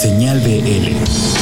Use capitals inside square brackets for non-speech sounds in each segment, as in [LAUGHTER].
Señal BL.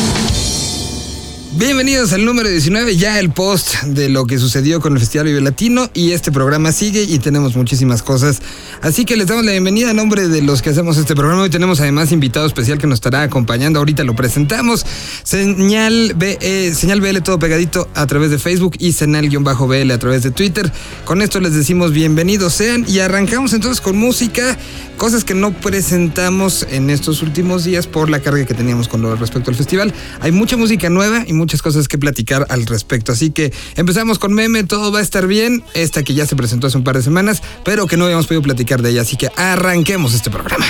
Bienvenidos al número 19, ya el post de lo que sucedió con el Festival Vive Latino y este programa sigue y tenemos muchísimas cosas. Así que les damos la bienvenida a nombre de los que hacemos este programa. Hoy tenemos además invitado especial que nos estará acompañando. Ahorita lo presentamos. Señal, B, eh, señal BL todo pegadito a través de Facebook y Señal-BL a través de Twitter. Con esto les decimos bienvenidos sean y arrancamos entonces con música, cosas que no presentamos en estos últimos días por la carga que teníamos con lo respecto al festival. Hay mucha música nueva y muchas cosas que platicar al respecto. Así que empezamos con meme, todo va a estar bien. Esta que ya se presentó hace un par de semanas, pero que no habíamos podido platicar de ella. Así que arranquemos este programa.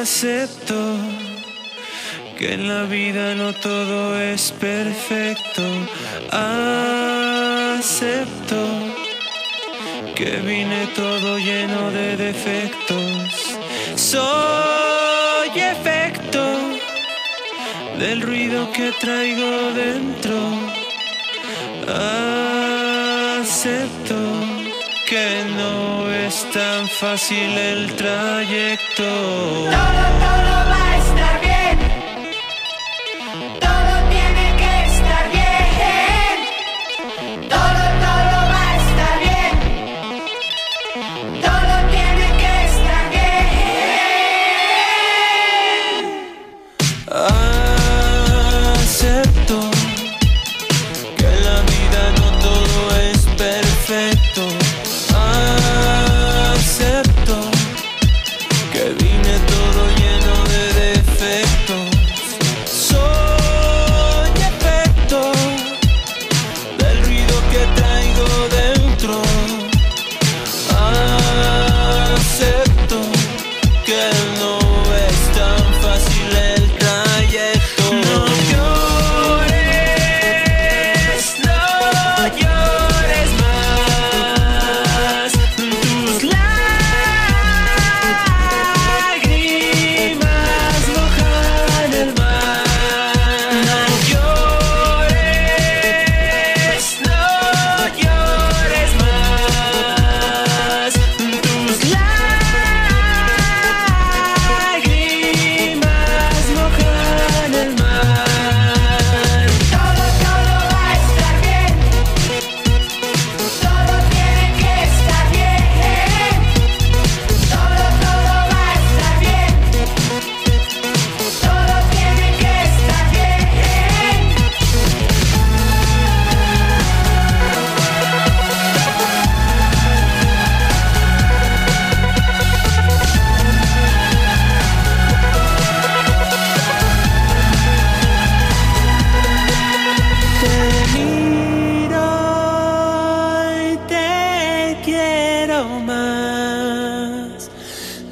Acepto que en la vida no todo es perfecto. Acepto que vine todo lleno de defectos. Soy efecto del ruido que traigo dentro. Acepto que no es tan fácil el trayecto.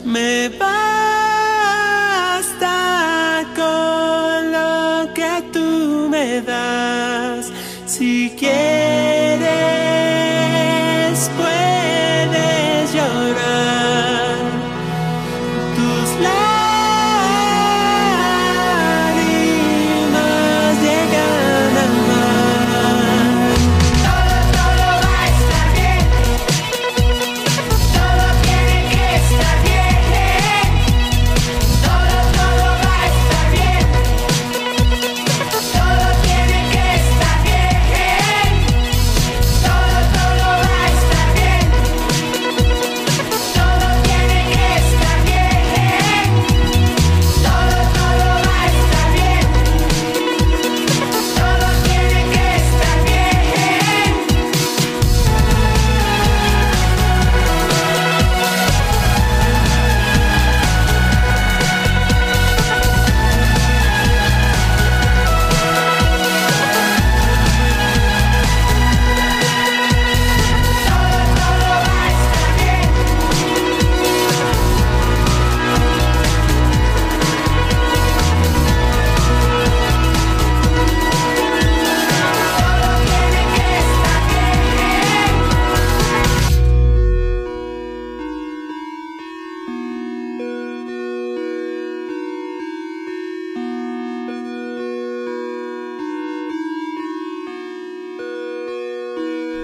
Me basta con lo que tú me das. Si quieres,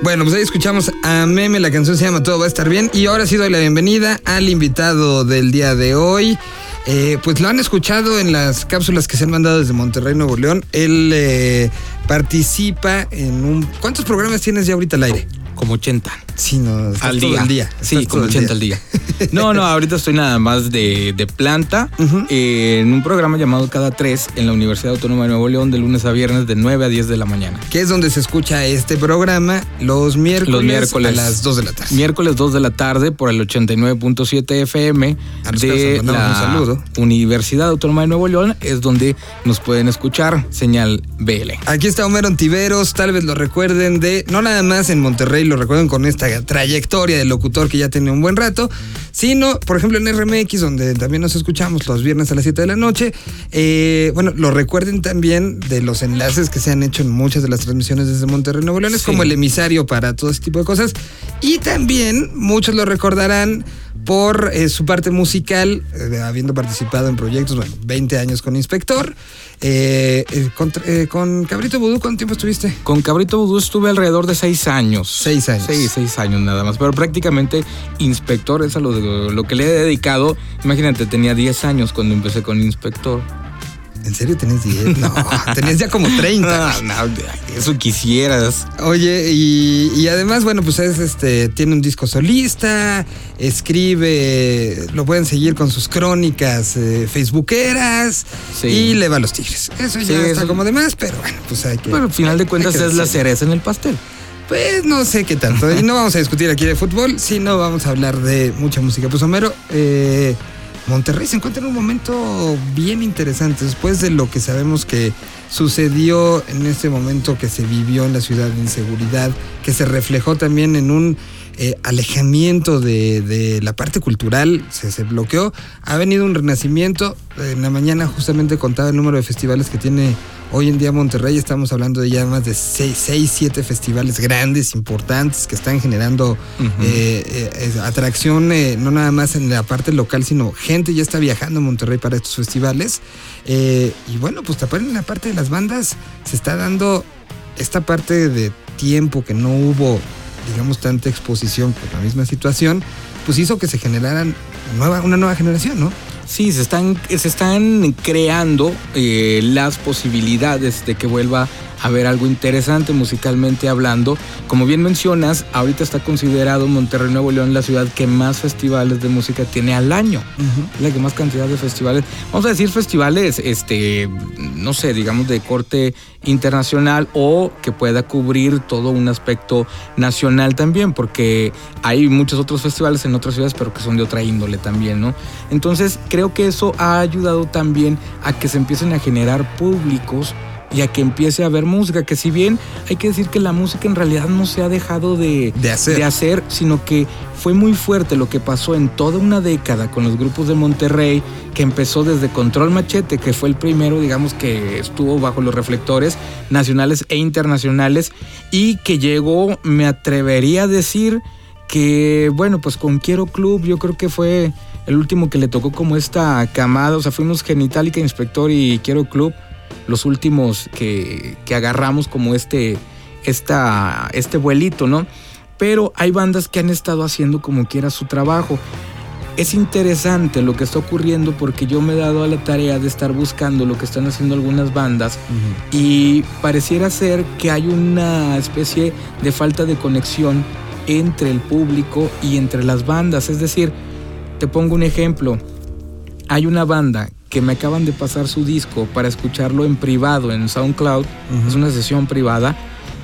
Bueno, pues ahí escuchamos a Meme, la canción se llama Todo va a estar bien. Y ahora sí doy la bienvenida al invitado del día de hoy. eh, pues lo han escuchado en las cápsulas que se han mandado desde Monterrey, Nuevo León. Él eh, participa en un... ¿Cuántos programas tienes ya ahorita al aire? Como 80. Sí, no, estás Al todo día. el día. Sí, estás todo como el 80 al día. [LAUGHS] No, no, ahorita estoy nada más de, de planta eh, en un programa llamado Cada Tres en la Universidad Autónoma de Nuevo León de lunes a viernes de 9 a 10 de la mañana. Que es donde se escucha este programa los miércoles, Los miércoles. a las 2 de la tarde. Miércoles 2 de la tarde por el 89.7 FM A los de la un saludo. Universidad Autónoma de Nuevo León es donde nos pueden escuchar señal BL. Aquí está Homero Ontiveros, tal vez lo recuerden de, no nada más en Monterrey, lo recuerden con esta trayectoria de locutor que ya tiene un buen rato, sino, por ejemplo, en RMX, donde también nos escuchamos los viernes a las 7 de la noche. Eh, bueno, lo recuerden también de los enlaces que se han hecho en muchas de las transmisiones desde Monterrey, Nuevo León, es Sí. como el emisario para todo ese tipo de cosas. Y también muchos lo recordarán por eh, su parte musical, eh, habiendo participado en proyectos, bueno, 20 años con Inspector. Eh, con, con Cabrito Vudú, ¿cuánto tiempo estuviste? Con Cabrito Vudú estuve alrededor de seis años. Seis años. Sí, seis años nada más. Pero prácticamente inspector es a lo, de- lo que le he dedicado. Imagínate, tenía 10 años cuando empecé con inspector. ¿En serio tenés 10? No, [LAUGHS] tenés ya como 30. No, no, eso quisieras. Oye, y, y además, bueno, pues es este, tiene un disco solista, escribe, lo pueden seguir con sus crónicas eh, facebookeras Sí. y le va a los tigres. Eso ya Sí, está eso- como de más, pero bueno, pues hay que. Pero al final de cuentas es la cereza en el pastel. Pues no sé qué tanto. Y no vamos a discutir aquí de fútbol, sino vamos a hablar de mucha música. Pues Homero, eh, Monterrey se encuentra en un momento bien interesante después de lo que sabemos que sucedió en este momento que se vivió en la ciudad de inseguridad, que se reflejó también en un eh, alejamiento de, de la parte cultural, se, se bloqueó. Ha venido un renacimiento. En la mañana justamente contaba el número de festivales que tiene hoy en día Monterrey. Estamos hablando de ya más de 6, 7 festivales grandes, importantes, que están generando eh, eh, eh, atracción, no nada más en la parte local, sino gente ya está viajando a Monterrey para estos festivales. Y bueno, pues también en la parte de las bandas se está dando esta parte de tiempo que no hubo, digamos, tanta exposición por la misma situación, pues hizo que se generaran nueva, una nueva generación, ¿no? Sí, se están, se están creando eh, las posibilidades de que vuelva a haber algo interesante musicalmente hablando. Como bien mencionas, ahorita está considerado Monterrey Nuevo León la ciudad que más festivales de música tiene al año. la que más cantidad de festivales. Vamos a decir festivales, este, no sé, digamos de corte internacional o que pueda cubrir todo un aspecto nacional también, porque hay muchos otros festivales en otras ciudades, pero que son de otra índole también, ¿no? Entonces creo que eso ha ayudado también a que se empiecen a generar públicos y a que empiece a haber música, que si bien hay que decir que la música en realidad no se ha dejado de, De hacer. de hacer, sino que fue muy fuerte lo que pasó en toda una década con los grupos de Monterrey, que empezó desde Control Machete, que fue el primero, digamos, que estuvo bajo los reflectores nacionales e internacionales, y que llegó, me atrevería a decir, que bueno, pues con Quiero Club yo creo que fue el último que le tocó como esta camada, o sea, fuimos Genitalica, Inspector y Quiero Club, los últimos que, que agarramos como este, esta, este vuelito, ¿no? Pero hay bandas que han estado haciendo como quiera su trabajo. Es interesante lo que está ocurriendo porque yo me he dado a la tarea de estar buscando lo que están haciendo algunas bandas y pareciera ser que hay una especie de falta de conexión entre el público y entre las bandas. Es decir, te pongo un ejemplo. Hay una banda que me acaban de pasar su disco para escucharlo en privado en SoundCloud. Es una sesión privada.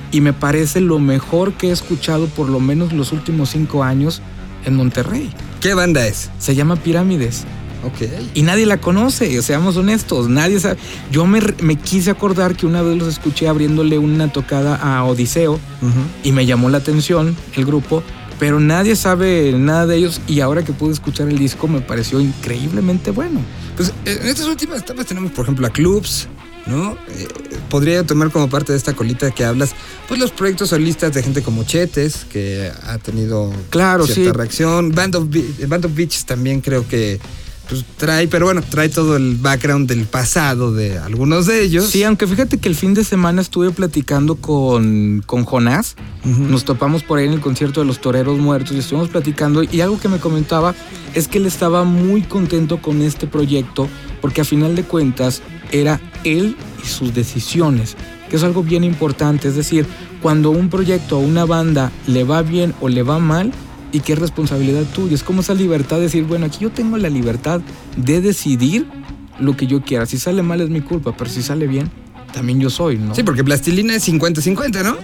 Y me parece lo mejor que he escuchado por lo menos los últimos cinco años en Monterrey. ¿Qué banda es? Se llama Pirámides. Ok. Y nadie la conoce, seamos honestos, nadie sabe. Yo me, me quise acordar que una vez los escuché abriéndole una tocada a Odiseo y me llamó la atención el grupo, pero nadie sabe nada de ellos y ahora que pude escuchar el disco me pareció increíblemente bueno. Pues eh, en estas últimas etapas tenemos, por ejemplo, a clubs, ¿no? Eh, podría tomar como parte de esta colita que hablas, pues los proyectos solistas de gente como Chetes, que ha tenido Claro, cierta sí. reacción. Band of, Be- Band of Beaches también creo que pues trae, pero bueno, trae todo el background del pasado de algunos de ellos. Sí, aunque fíjate que el fin de semana estuve platicando con, con Jonás. Nos topamos por ahí en el concierto de los Toreros Muertos y estuvimos platicando. Y algo que me comentaba es que él estaba muy contento con este proyecto porque a final de cuentas era él y sus decisiones, que es algo bien importante. Es decir, cuando un proyecto o una banda le va bien o le va mal, y qué responsabilidad tuya. Es como esa libertad de decir, bueno, aquí yo tengo la libertad de decidir lo que yo quiera. Si sale mal es mi culpa, pero si sale bien, también yo soy, ¿no? Sí, porque plastilina es 50-50, ¿no?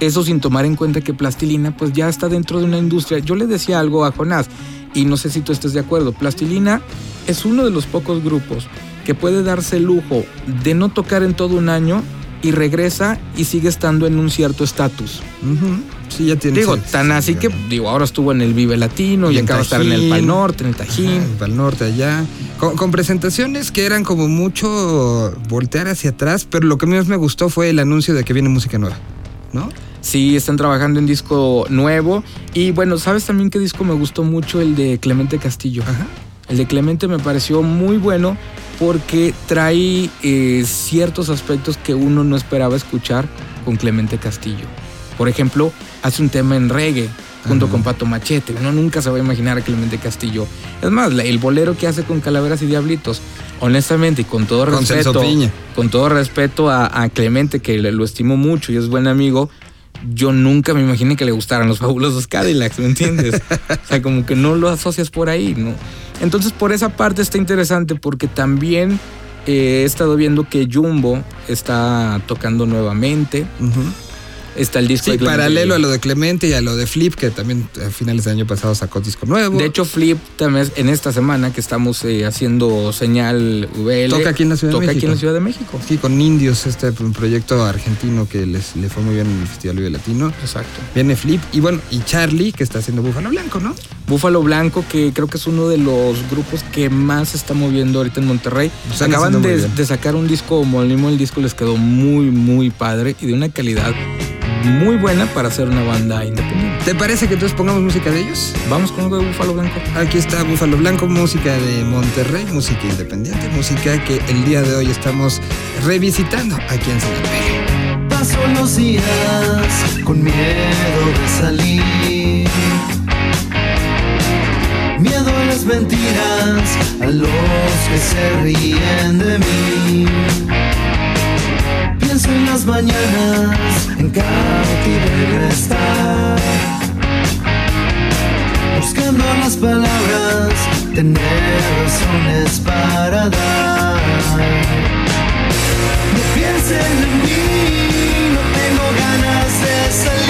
Eso sin tomar en cuenta que Plastilina pues ya está dentro de una industria. Yo le decía algo a Jonás y no sé si tú estés de acuerdo. Plastilina es uno de los pocos grupos que puede darse el lujo de no tocar en todo un año y regresa y sigue estando en un cierto estatus. Sí, ya tiene. Digo, tan sí, así sí, que, digo, ahora estuvo en el Vive Latino Y acaba de estar en el. Pal Norte, en el Tajín. El norte, allá. Con, con presentaciones que eran como mucho voltear hacia atrás, pero lo que más me gustó fue el anuncio de que viene música nueva, ¿no? Sí, están trabajando en disco nuevo. Y bueno, ¿sabes también qué disco me gustó mucho? El de Clemente Castillo. Ajá. El de Clemente me pareció muy bueno porque trae eh, ciertos aspectos que uno no esperaba escuchar con Clemente Castillo. Por ejemplo, hace un tema en reggae junto Ajá. con Pato Machete. Uno nunca se va a imaginar a Clemente Castillo. Es más, el bolero que hace con Calaveras y Diablitos, honestamente y con todo Con respeto, con todo respeto a, a Clemente, que lo estimo mucho y es buen amigo, yo nunca me imaginé que le gustaran los [LAUGHS] fabulosos Cadillacs, ¿me entiendes? o sea, como que no lo asocias por ahí, ¿no? Entonces, por esa parte está interesante porque también eh, he estado viendo que Jumbo está tocando nuevamente. Ujú. Está el disco Sí, de paralelo a lo de Clemente y a lo de Flip, que también a finales del año pasado sacó disco nuevo. De hecho, Flip también en esta semana que estamos eh, haciendo señal VL. Toca aquí en la Ciudad de toca aquí México. en la Ciudad de México. Sí, con Indios, este proyecto argentino que les, le fue muy bien en el Festival Vive Latino. Exacto. Viene Flip y bueno, y Charlie, que está haciendo Búfalo Blanco, ¿no? Búfalo Blanco, que creo que es uno de los grupos que más se está moviendo ahorita en Monterrey. Acaban de sacar un disco homónimo, el disco les quedó muy, muy padre y de una calidad muy buena para ser una banda independiente. ¿Te parece que entonces pongamos música de ellos? Vamos con algo de Búfalo Blanco. Aquí está Búfalo Blanco, música de Monterrey, música independiente, música que el día de hoy estamos revisitando aquí en San Paso los días con miedo de salir. Miedo a las mentiras, a los que se ríen de mí. En las mañanas, en cautiverio estar. Buscando las palabras, tener razones para dar. No piensen en mí, no tengo ganas de salir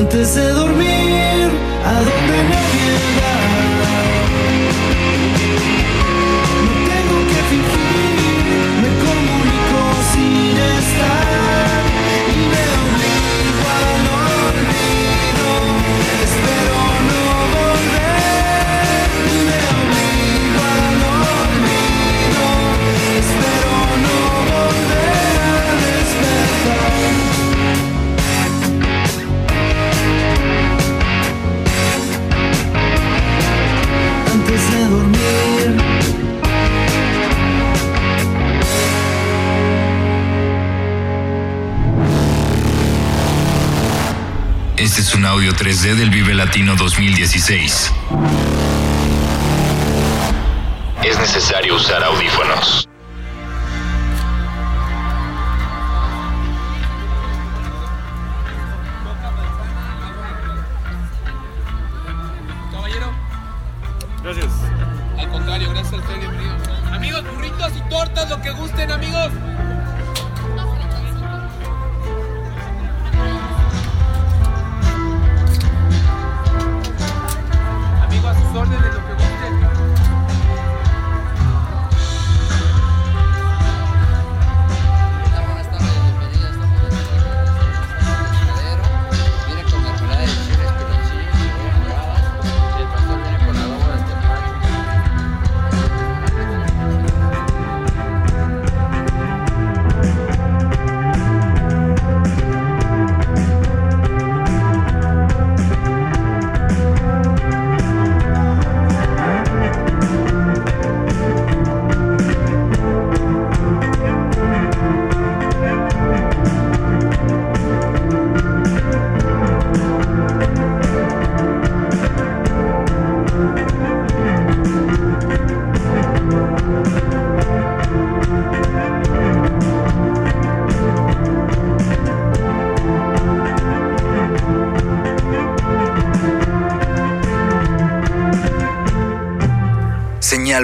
Antes de dormir, a donde nadie va. Este es un audio 3D del Vive Latino 2016. Es necesario usar audífonos.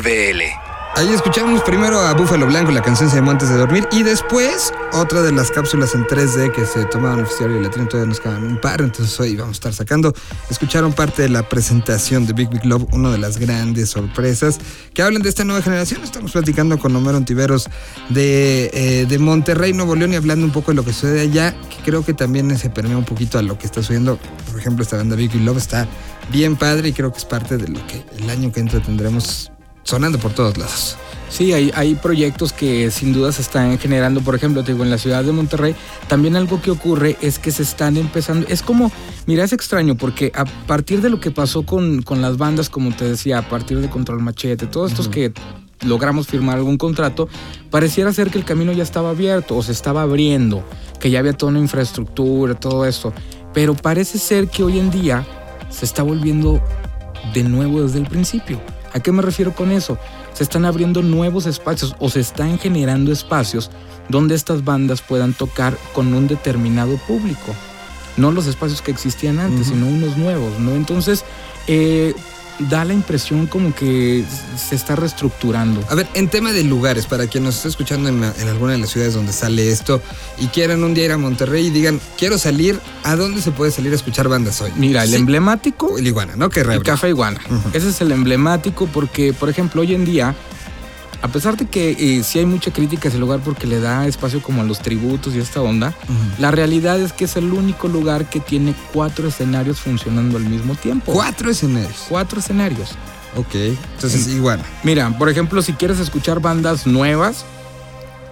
BL. Ahí escuchamos primero a Búfalo Blanco, la canción se llama Antes de Dormir, y después otra de las cápsulas en 3D que se en el Festival Latino, todavía nos quedan un par, entonces hoy vamos a estar sacando. Escucharon parte de la presentación de Big Big Love, una de las grandes sorpresas que hablan de esta nueva generación. Estamos platicando con Homero Ontiveros de, eh, de Monterrey, Nuevo León, y hablando un poco de lo que sucede allá, que creo que también se permea un poquito a lo que está sucediendo. Por ejemplo, esta banda Big Big Love está bien padre y creo que es parte de lo que el año que entra tendremos sonando por todos lados. Sí, hay, hay proyectos que sin duda se están generando. Por ejemplo, te digo, en la ciudad de Monterrey, también algo que ocurre es que se están empezando. Es como, mira, es extraño porque a partir de lo que pasó con, con las bandas, como te decía, a partir de Control Machete, todos estos que logramos firmar algún contrato, pareciera ser que el camino ya estaba abierto o se estaba abriendo, que ya había toda una infraestructura, todo esto. Pero parece ser que hoy en día se está volviendo de nuevo desde el principio. ¿A qué me refiero con eso? Se están abriendo nuevos espacios o se están generando espacios donde estas bandas puedan tocar con un determinado público. No los espacios que existían antes, sino unos nuevos, ¿no? Entonces, eh, da la impresión como que se está reestructurando. A ver, en tema de lugares, para quien nos esté escuchando en, en alguna de las ciudades donde sale esto y quieran un día ir a Monterrey y digan, quiero salir, ¿a dónde se puede salir a escuchar bandas hoy? Mira, el Sí, emblemático El Iguana, ¿no? Que El café iguana. Ese es el emblemático porque, por ejemplo, hoy en día, a pesar de que eh, sí hay mucha crítica a ese lugar porque le da espacio como a los tributos y esta onda, la realidad es que es el único lugar que tiene cuatro escenarios funcionando al mismo tiempo. Cuatro escenarios. Cuatro escenarios. Ok. Entonces, Iguana. Mira, por ejemplo, si quieres escuchar bandas nuevas,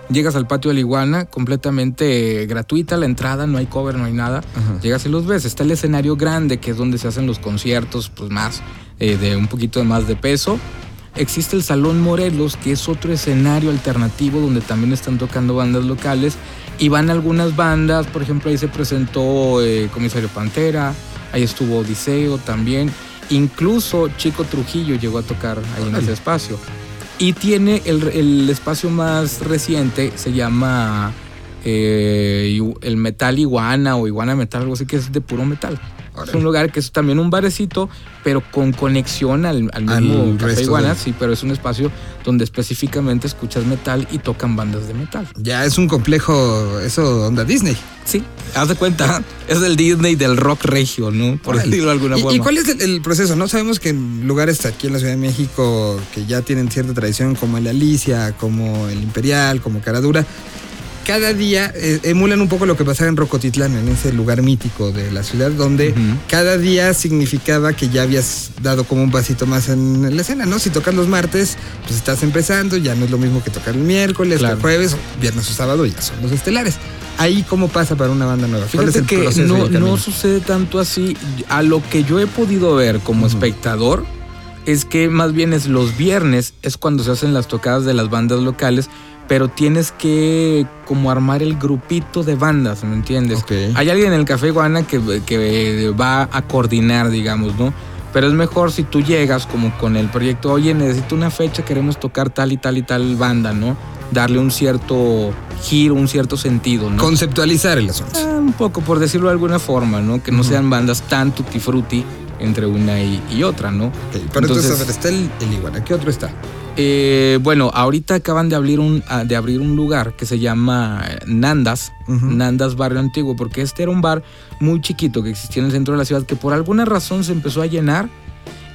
llegas al patio de la iguana, completamente eh, gratuita la entrada, no hay cover, no hay nada. Ajá. Llegas y los ves. Está el escenario grande, que es donde se hacen los conciertos, pues más, eh, de un poquito más de peso. Existe el Salón Morelos, que es otro escenario alternativo donde también están tocando bandas locales. Y van algunas bandas, por ejemplo, ahí se presentó eh, Comisario Pantera, ahí estuvo Odiseo también. Incluso Chico Trujillo llegó a tocar ahí en ese espacio. Y tiene el, el espacio más reciente, se llama eh, el Metal Iguana o Iguana Metal, algo así que es de puro metal. Es un lugar que es también un barecito, pero con conexión al, al mismo Al Café resto Iguana, de- sí, pero es un espacio donde específicamente escuchas metal y tocan bandas de metal. Ya es un complejo, eso onda Disney. Sí, haz de cuenta, es el Disney del rock regio, ¿no? Por decirlo de alguna ¿Y, forma. y cuál es el, el proceso? No sabemos que en lugares aquí en la Ciudad de México que ya tienen cierta tradición, como el Alicia, como el Imperial, como Caradura, cada día eh, emulan un poco lo que pasaba en Rocotitlán, en ese lugar mítico de la ciudad, donde cada día significaba que ya habías dado como un pasito más en la escena, ¿no? Si tocas los martes, pues estás empezando, ya no es lo mismo que tocar el miércoles, Claro. el jueves, viernes o sábado, ya son los estelares. Ahí, ¿cómo pasa para una banda nueva? ¿Cuál es Fíjate que no, no sucede tanto así. A lo que yo he podido ver como espectador es que más bien es los viernes es cuando se hacen las tocadas de las bandas locales, pero tienes que como armar el grupito de bandas, ¿me entiendes? Hay alguien en el Café Iguana que, que va a coordinar, digamos, ¿no? Pero es mejor si tú llegas como con el proyecto, oye, necesito una fecha, queremos tocar tal y tal y tal banda, ¿no? Darle un cierto giro, un cierto sentido, ¿no? Conceptualizar el asunto. Ah, un poco, por decirlo de alguna forma, ¿no? Que no sean bandas tan tutti frutti entre una y, y otra, ¿no? Ok, Pero entonces, a ver, está el, el iguana. ¿Qué otro está? Eh, bueno, ahorita acaban de abrir un, ah, de abrir un lugar que se llama eh, Nandas. Nandas Barrio Antiguo, porque este era un bar muy chiquito que existía en el centro de la ciudad que por alguna razón se empezó a llenar.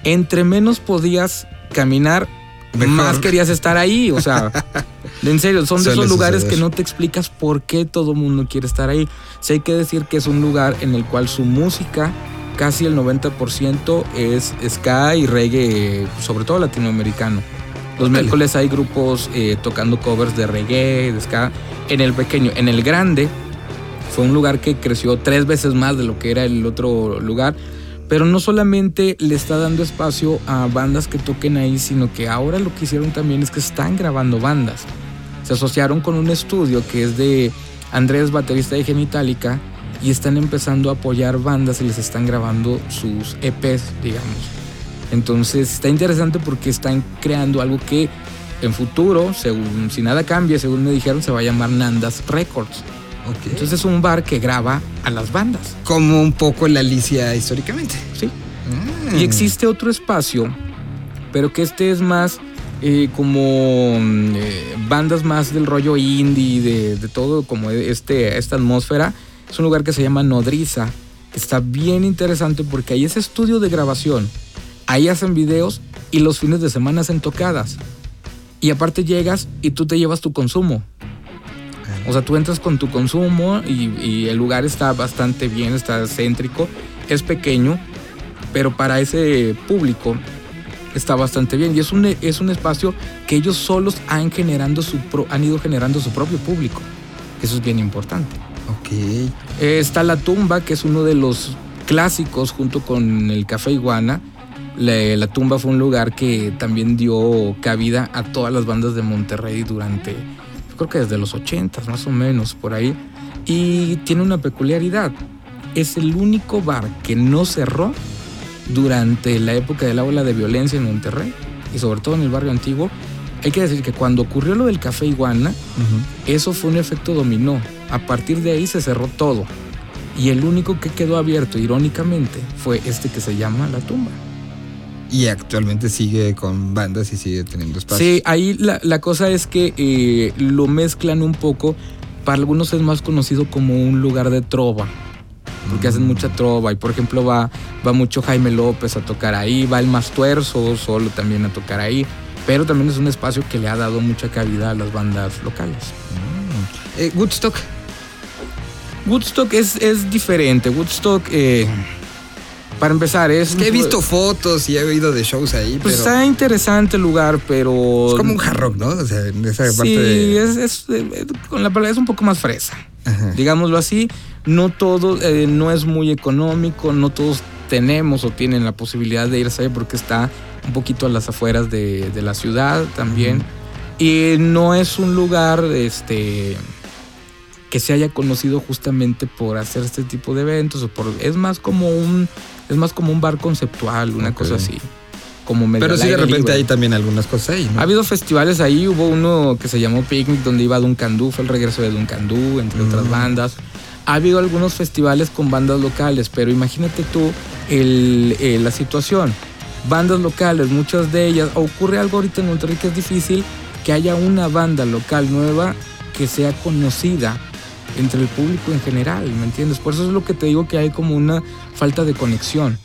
Entre menos podías caminar, Mejor. más querías estar ahí. O sea, [LAUGHS] en serio, son de esos lugares suceder. que no te explicas por qué todo mundo quiere estar ahí. Sí hay que decir que es un lugar en el cual su música, casi el 90% es ska y reggae, sobre todo latinoamericano. Los miércoles hay grupos eh, tocando covers de reggae, de ska. En el pequeño, en el grande, fue un lugar que creció tres veces más de lo que era el otro lugar. Pero no solamente le está dando espacio a bandas que toquen ahí, sino que ahora lo que hicieron también es que están grabando bandas. Se asociaron con un estudio que es de Andrés, baterista de Genitalica, y están empezando a apoyar bandas y les están grabando sus EPs, digamos. Entonces está interesante porque están creando algo que en futuro, según si nada cambia, según me dijeron, se va a llamar Nandas Records. Ok. Entonces es un bar que graba a las bandas. como un poco la Alicia históricamente. Sí. Mm. Y existe otro espacio, pero que este es más eh, como mm, eh, bandas más del rollo indie, de, de todo, como este, esta atmósfera. Es un lugar que se llama Nodriza, está bien interesante porque ahí es estudio de grabación. Ahí hacen videos y los fines de semana hacen tocadas. Y aparte llegas y tú te llevas tu consumo. O sea, tú entras con tu consumo y, y el lugar está bastante bien, está céntrico, es pequeño, pero para ese público está bastante bien. Y es un, es un espacio que ellos solos han, generando su pro- han ido generando su propio público. Eso es bien importante. Ok. Eh, está La Tumba, que es uno de los clásicos junto con el Café Iguana. La, La Tumba fue un lugar que también dio cabida a todas las bandas de Monterrey durante, yo creo que desde los 80 más o menos, por ahí. Y tiene una peculiaridad. Es el único bar que no cerró durante la época de la ola de violencia en Monterrey y sobre todo en el barrio antiguo. Hay que decir que cuando ocurrió lo del Café Iguana, eso fue un efecto dominó. A partir de ahí se cerró todo. Y el único que quedó abierto, irónicamente, fue este que se llama La Tumba. Y actualmente sigue con bandas y sigue teniendo espacio. Sí, ahí la, la cosa es que eh, lo mezclan un poco. Para algunos es más conocido como un lugar de trova. Porque hacen mucha trova. Y por ejemplo va, va mucho Jaime López a tocar ahí. Va el Mastuerzo solo también a tocar ahí. Pero también es un espacio que le ha dado mucha cabida a las bandas locales. Eh, Woodstock. Woodstock es, es diferente. Woodstock, eh, para empezar, es... Que he visto fotos y he oído de shows ahí, Pues pero está interesante el lugar, pero... es como un hard rock, ¿no? O sea, en esa Sí, parte de... es, es, eh, con la palabra es un poco más fresa. Ajá. Digámoslo así, no todo, eh, no es muy económico, no todos tenemos o tienen la posibilidad de irse ahí porque está un poquito a las afueras de, de la ciudad también. Y no es un lugar este, que se haya conocido justamente por hacer este tipo de eventos o por es más como un es más como un bar conceptual, una cosa así. Como medio Pero sí, de repente libre. hay también algunas cosas ahí, ¿no? Ha habido festivales ahí, hubo uno que se llamó Picnic donde iba Duncan Du, fue el regreso de Duncan Du, entre otras Mm. bandas. Ha habido algunos festivales con bandas locales, pero imagínate tú el- la situación. Bandas locales, muchas de ellas, ocurre algo ahorita en Monterrey que es difícil que haya una banda local nueva que sea conocida entre el público en general, ¿me entiendes? Por eso es lo que te digo que hay como una falta de conexión.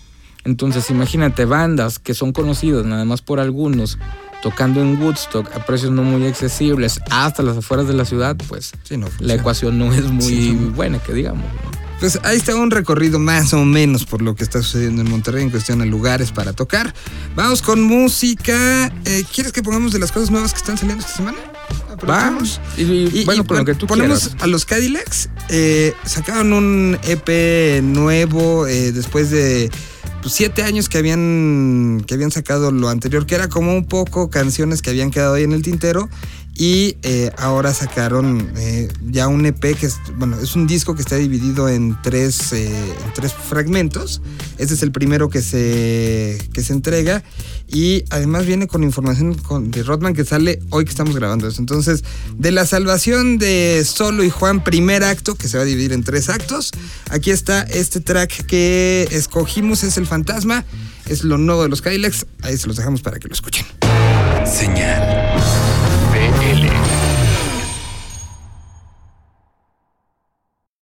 Entonces imagínate bandas que son conocidas nada más por algunos tocando en Woodstock a precios no muy accesibles hasta las afueras de la ciudad, pues Sí, no la ecuación no es muy Sí. buena, que digamos. ¿no? Pues ahí está un recorrido más o menos por lo que está sucediendo en Monterrey en cuestión de lugares para tocar. Vamos con música. Eh, ¿Quieres que pongamos de las cosas nuevas que están saliendo esta semana? Aprovechamos. Y, y, Y, bueno, y con lo pon- que tú ponemos quieras. a los Cadillacs. eh, sacaron un EP nuevo eh, después de pues, siete años que habían, que habían sacado lo anterior, que era como un poco canciones que habían quedado ahí en el tintero. Y eh, ahora sacaron eh, ya un EP que es, bueno, es un disco que está dividido en tres, eh, tres fragmentos. Este es el primero que se, que se entrega. Y además viene con información con- de Rodman que sale hoy que estamos grabando esto. Entonces, de la salvación de Solo y Juan, primer acto, que se va a dividir en tres actos. Aquí está este track que escogimos, es El Fantasma. Es lo nuevo de los Kylex. Ahí se los dejamos para que lo escuchen. Señal.